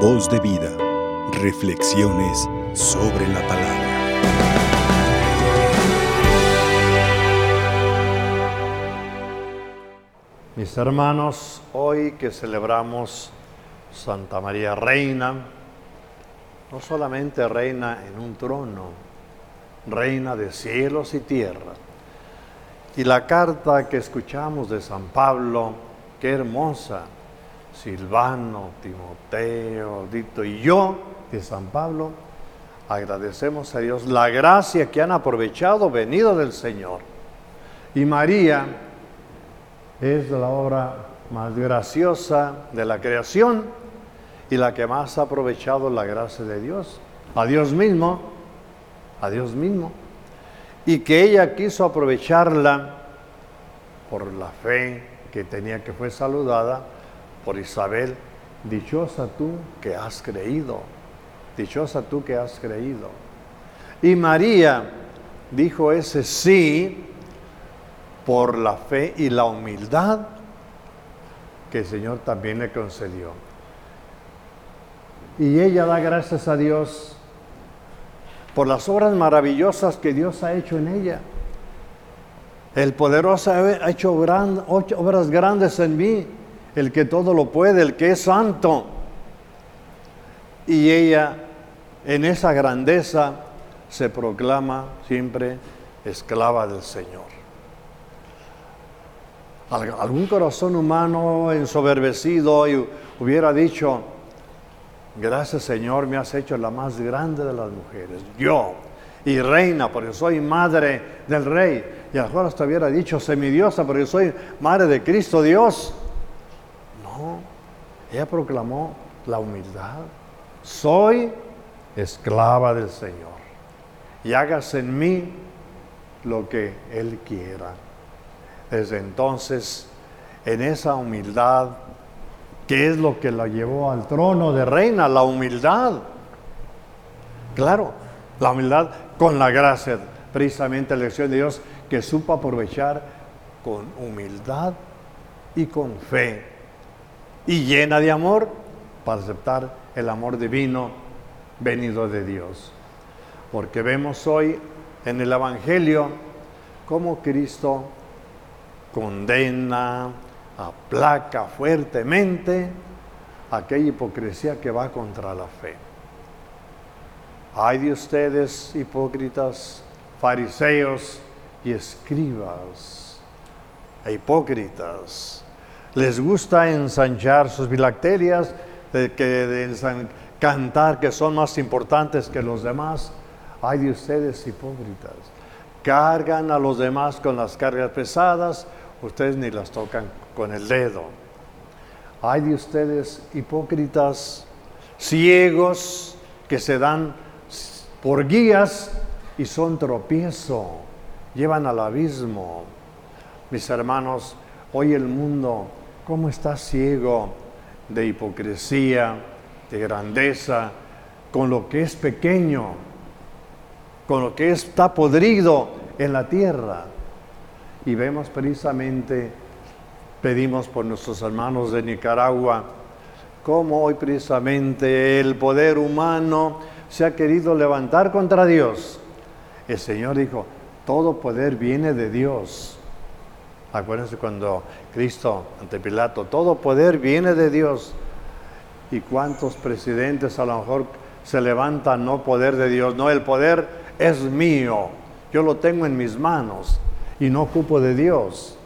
Voz de vida. Reflexiones sobre la palabra. Mis hermanos, hoy que celebramos Santa María Reina, no solamente reina en un trono, reina de cielos y tierra. Y la carta que escuchamos de San Pablo, qué hermosa, Silvano, Timoteo, Dito y yo de San Pablo, agradecemos a Dios la gracia que han aprovechado venido del Señor. Y María es la obra más graciosa de la creación y la que más ha aprovechado la gracia de Dios. A Dios mismo, a Dios mismo. Y que ella quiso aprovecharla por la fe que tenía que fue saludada por Isabel. Dichosa tú que has creído. Dichosa tú que has creído. Y María dijo ese sí por la fe y la humildad que el Señor también le concedió. Y ella da gracias a Dios por las obras maravillosas que Dios ha hecho en ella. El poderoso ha hecho obras grandes en mí, el que todo lo puede, el que es santo. Y ella en esa grandeza se proclama siempre esclava del Señor algún corazón humano ensoberbecido y hubiera dicho, gracias Señor, me has hecho la más grande de las mujeres, yo, y reina, porque soy madre del rey, y a lo mejor hasta hubiera dicho semidiosa, porque soy madre de Cristo Dios. Ella proclamó la humildad, soy esclava del Señor, y hágase en mí lo que Él quiera. Desde entonces, en esa humildad, ¿qué es lo que la llevó al trono de reina? La humildad. Claro, la humildad con la gracia, precisamente la elección de Dios, que supo aprovechar con humildad y con fe, y llena de amor para aceptar el amor divino venido de Dios. Porque vemos hoy en el Evangelio cómo Cristo condena, aplaca fuertemente aquella hipocresía que va contra la fe. Hay de ustedes, hipócritas, fariseos y escribas, e hipócritas. Les gusta ensanchar sus bilacterias, que, de cantar que son más importantes que los demás. Hay de ustedes, hipócritas. Cargan a los demás con las cargas pesadas, ustedes ni las tocan con el dedo. Hay de ustedes hipócritas, ciegos, que se dan por guías y son tropiezo, llevan al abismo. Mis hermanos, hoy el mundo, ¿cómo está ciego de hipocresía, de grandeza, con lo que es pequeño, con lo que está podrido en la tierra? y vemos precisamente, pedimos por nuestros hermanos de Nicaragua, cómo hoy precisamente el poder humano se ha querido levantar contra Dios. El Señor dijo, todo poder viene de Dios. Acuérdense cuando Cristo ante Pilato, todo poder viene de Dios. ¿Y cuántos presidentes a lo mejor se levantan, no poder de Dios? No, el poder es mío, yo lo tengo en mis manos y no ocupo de Dios.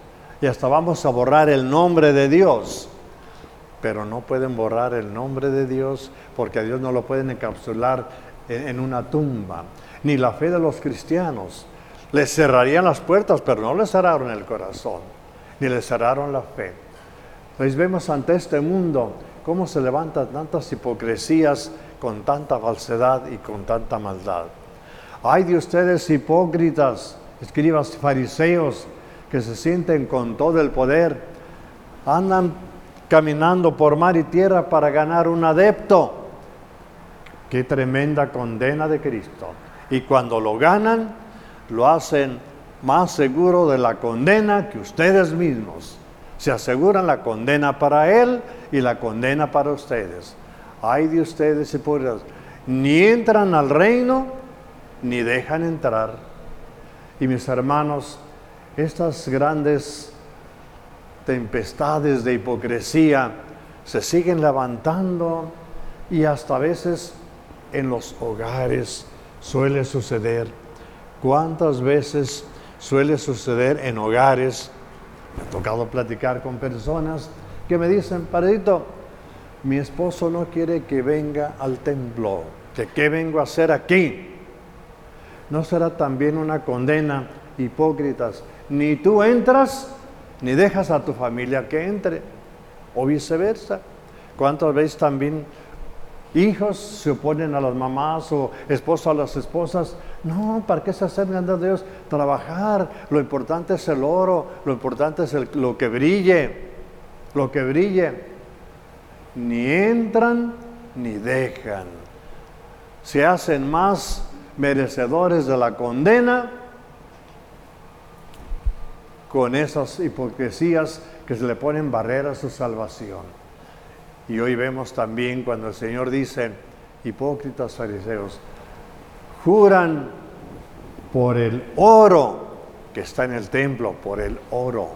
Y hasta vamos a borrar el nombre de Dios. Pero no pueden borrar el nombre de Dios porque a Dios no lo pueden encapsular en, una tumba. Ni la fe de los cristianos. Les cerrarían las puertas, pero no les cerraron el corazón. Ni les cerraron la fe. Entonces vemos ante este mundo cómo se levantan tantas hipocresías con tanta falsedad y con tanta maldad. Ay de ustedes hipócritas, escribas fariseos que se sienten con todo el poder, andan caminando por mar y tierra para ganar un adepto. Qué tremenda condena de Cristo. Y cuando lo ganan, lo hacen más seguro de la condena que ustedes mismos. Se aseguran la condena para Él y la condena para ustedes. Ay de ustedes ni entran al reino, ni dejan entrar. Y mis hermanos, estas grandes tempestades de hipocresía se siguen levantando y hasta a veces en los hogares suele suceder. ¿Cuántas veces suele suceder en hogares? Me ha tocado platicar con personas que me dicen, Padrito, mi esposo no quiere que venga al templo, que qué vengo a hacer aquí. ¿No será también una condena, hipócritas? Ni tú entras, ni dejas a tu familia que entre, o viceversa. ¿Cuántas veces también hijos se oponen a las mamás o esposos a las esposas? No, ¿para qué se acercan a Dios? Trabajar. Lo importante es el oro, lo importante es lo que brille, lo que brille ni entran ni dejan. Se hacen más merecedores de la condena con esas hipocresías que se le ponen barreras a su salvación. Y hoy vemos también cuando el Señor dice, hipócritas fariseos, juran por el oro que está en el templo, por el oro,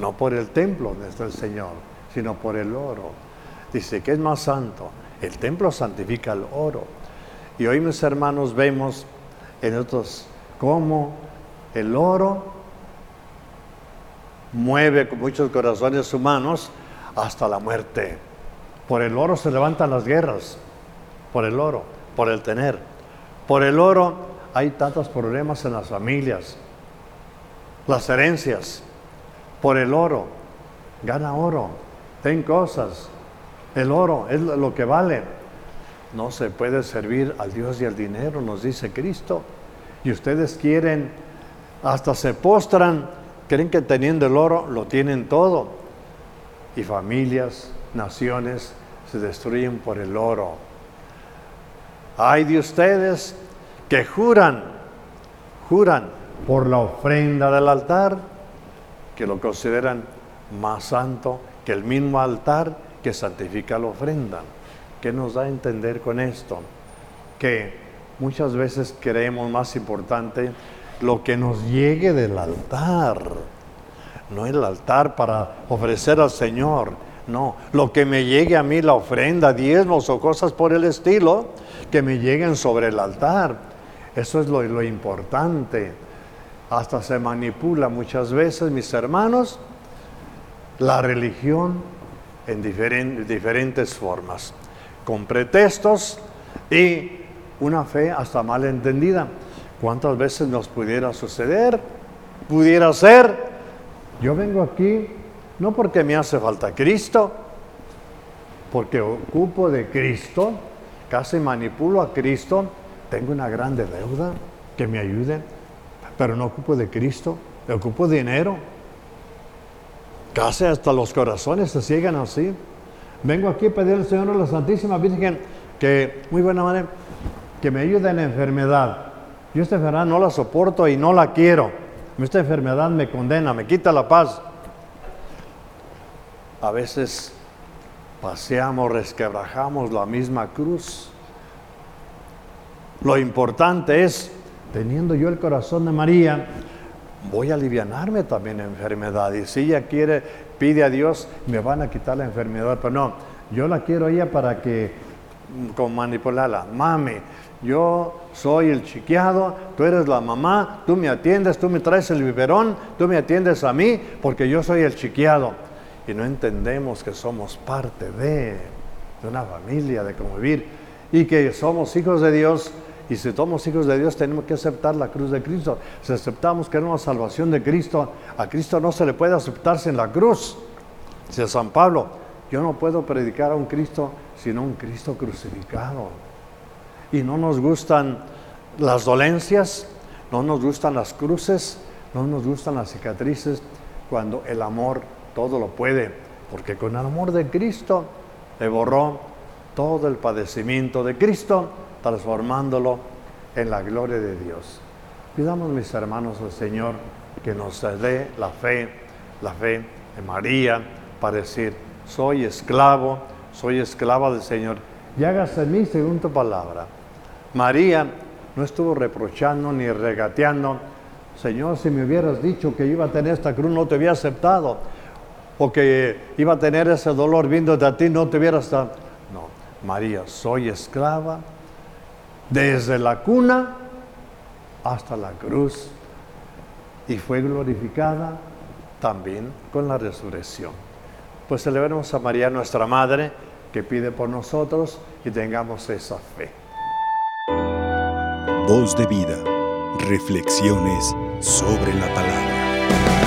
no por el templo donde está el Señor, sino por el oro. Dice que es más santo. El templo santifica el oro. Y hoy mis hermanos vemos en otros cómo el oro mueve muchos corazones humanos hasta la muerte. Por el oro se levantan las guerras, por el oro, por el tener. Por el oro hay tantos problemas en las familias, las herencias. Por el oro, gana oro, ten cosas, el oro es lo que vale. No se puede servir al Dios y al dinero, nos dice Cristo. Y ustedes quieren, hasta se postran, creen que teniendo el oro lo tienen todo. Y familias, naciones se destruyen por el oro. Hay de ustedes que juran, juran por la ofrenda del altar, que lo consideran más santo que el mismo altar que santifica la ofrenda. ¿Qué nos da a entender con esto? Que muchas veces creemos más importante lo que nos llegue del altar, no el altar para ofrecer al Señor, no, lo que me llegue a mí la ofrenda, diezmos o cosas por el estilo, que me lleguen sobre el altar. Eso es lo, importante. Hasta se manipula muchas veces, mis hermanos, la religión en diferentes formas, con pretextos y una fe hasta mal entendida. ¿Cuántas veces nos pudiera suceder? Pudiera ser, yo vengo aquí no porque me hace falta Cristo, porque ocupo de Cristo, casi manipulo a Cristo, tengo una grande deuda que me ayude, pero no ocupo de Cristo, ocupo dinero, Casi hasta los corazones se ciegan así. Vengo aquí a pedir al Señor a la Santísima Virgen que, muy buena manera, que me ayude en la enfermedad. Yo esta enfermedad no la soporto y no la quiero. Esta enfermedad me condena, me quita la paz. A veces paseamos, resquebrajamos la misma cruz. Lo importante es, teniendo yo el corazón de María, voy a alivianarme también enfermedad. Y si ella quiere, pide a Dios, me van a quitar la enfermedad. Pero no, yo la quiero a ella para que, mm, con manipularla, mami, yo soy el chiqueado, tú eres la mamá, tú me atiendes, tú me traes el biberón, tú me atiendes a mí, porque yo soy el chiqueado. Y no entendemos que somos parte de, de una familia, de convivir, y que somos hijos de Dios y si somos hijos de Dios, tenemos que aceptar la cruz de Cristo. Si aceptamos que es una salvación de Cristo, a Cristo no se le puede aceptarse en la cruz. Dice San Pablo, yo no puedo predicar a un Cristo sino un Cristo crucificado. Y no nos gustan las dolencias, no nos gustan las cruces, no nos gustan las cicatrices, cuando el amor todo lo puede. Porque con el amor de Cristo le borró todo el padecimiento de Cristo transformándolo en la gloria de Dios. Pidamos, mis hermanos, al Señor que nos dé la fe, la fe de María, para decir, soy esclavo, soy esclava del Señor, y hágase en mí palabra. María no estuvo reprochando ni regateando. Señor, si me hubieras dicho que iba a tener esta cruz, no te había aceptado. O que iba a tener ese dolor viéndote a ti, no te hubieras... No, María, soy esclava desde la cuna hasta la cruz. Y fue glorificada también con la resurrección. Pues celebremos a María, nuestra Madre, que pide por nosotros y tengamos esa fe. Voz de vida, reflexiones sobre la palabra.